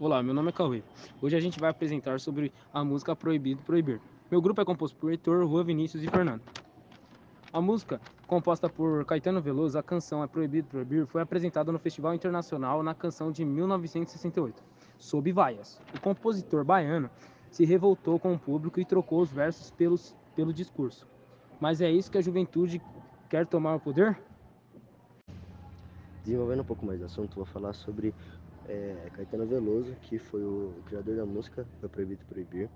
Olá, meu nome é Cauê. Hoje a gente vai apresentar sobre a música Proibido Proibir. Meu grupo é composto por Heitor, Rua, Vinícius e Fernando. A música, composta por Caetano Veloso, a canção É Proibido Proibir, foi apresentada no Festival Internacional na canção de 1968, sob vaias. O compositor baiano se revoltou com o público e trocou os versos pelos, pelo discurso. Mas é isso que a juventude quer tomar o poder? Desenvolvendo um pouco mais do assunto, vou falar sobre é, Caetano Veloso, que foi o, criador da música Foi Proibido Proibir.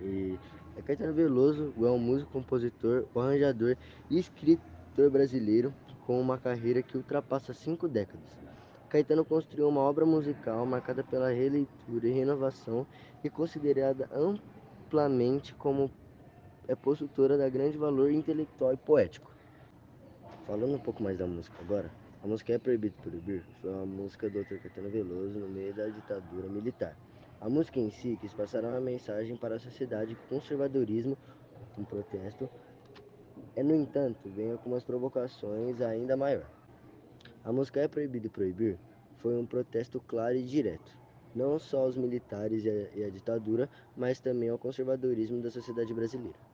E é Caetano Veloso é um músico, compositor, arranjador e escritor brasileiro com uma carreira que ultrapassa cinco décadas. Caetano construiu uma obra musical marcada pela releitura e renovação e considerada amplamente como é possutora da grande valor intelectual e poético. Falando um pouco mais da música agora, a música É Proibido Proibir foi uma música do Dr. Caetano Veloso no meio da ditadura militar. A música em si quis passar uma mensagem para a sociedade que o conservadorismo, um protesto, é, no entanto, vem com umas provocações ainda maior. A música É Proibido Proibir foi um protesto claro e direto, não só aos militares e à ditadura, mas também ao conservadorismo da sociedade brasileira.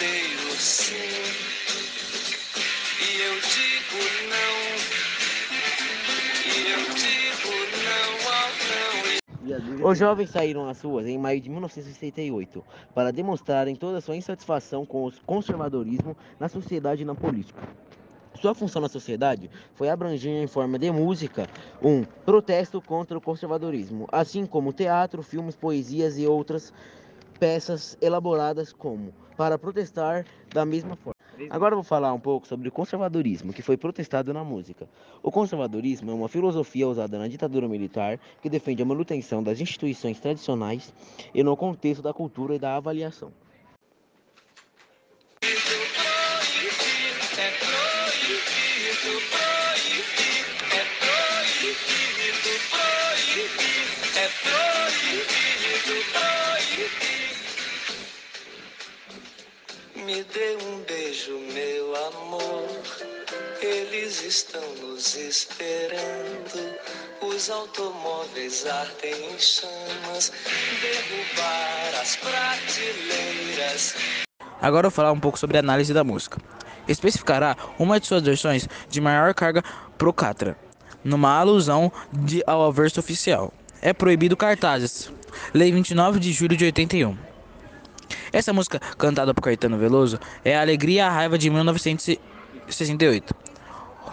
Os jovens saíram às ruas em maio de 1968 para demonstrarem toda sua insatisfação com o conservadorismo na sociedade e na política. Sua função na sociedade foi abranger em forma de música um protesto contra o conservadorismo, assim como teatro, filmes, poesias e outras peças elaboradas como para protestar da mesma forma. Agora vou falar um pouco sobre o conservadorismo, que foi protestado na música. O conservadorismo é uma filosofia usada na ditadura militar que defende a manutenção das instituições tradicionais e no contexto da cultura e da avaliação. Me dê um beijo, meu amor. Eles estão nos esperando. Os automóveis ardem em chamas. Derrubar as prateleiras. Agora eu vou falar um pouco sobre a análise da música. Especificará uma de suas versões de maior carga pro Catra, numa alusão de, ao verso oficial. É proibido cartazes. Lei 29 de julho de 81. Essa música, cantada por Caetano Veloso, é a Alegria e a Raiva de 1968.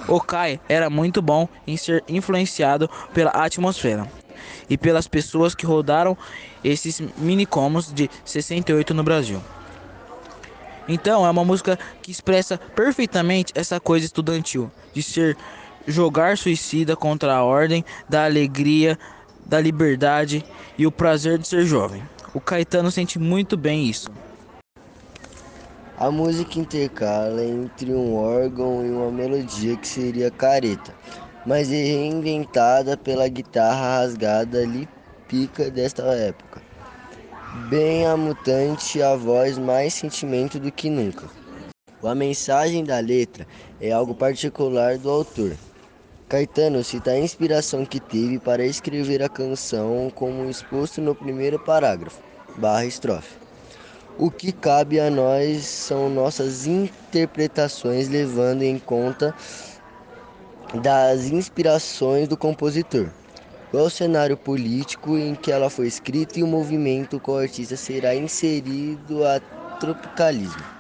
O Kai era muito bom em ser influenciado pela atmosfera e pelas pessoas que rodaram esses minicomos de 68 no Brasil. Então é uma música que expressa perfeitamente essa coisa estudantil de ser jogar suicida contra a ordem, da alegria, da liberdade e o prazer de ser jovem. O Caetano sente muito bem isso. A música intercala entre um órgão e uma melodia que seria careta, mas é reinventada pela guitarra rasgada pica desta época. Bem a mutante, a voz mais sentimento do que nunca. A mensagem da letra é algo particular do autor. Caetano cita a inspiração que teve para escrever a canção como exposto no primeiro parágrafo, barra estrofe. O que cabe a nós são nossas interpretações levando em conta das inspirações do compositor. O cenário político em que ela foi escrita e o movimento com o artista será inserido a tropicalismo.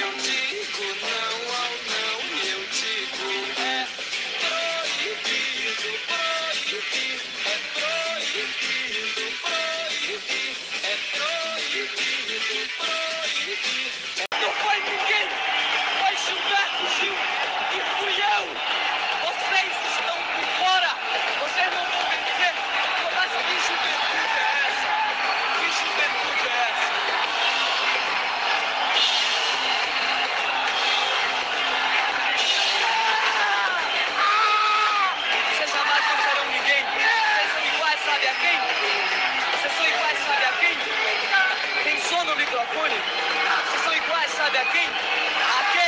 Eu digo não ao não. Eu digo é proibido proibir. É proibido proibir. É proibido proibir. Cunha. Ah, vocês são iguais, sabe a quem? A quem?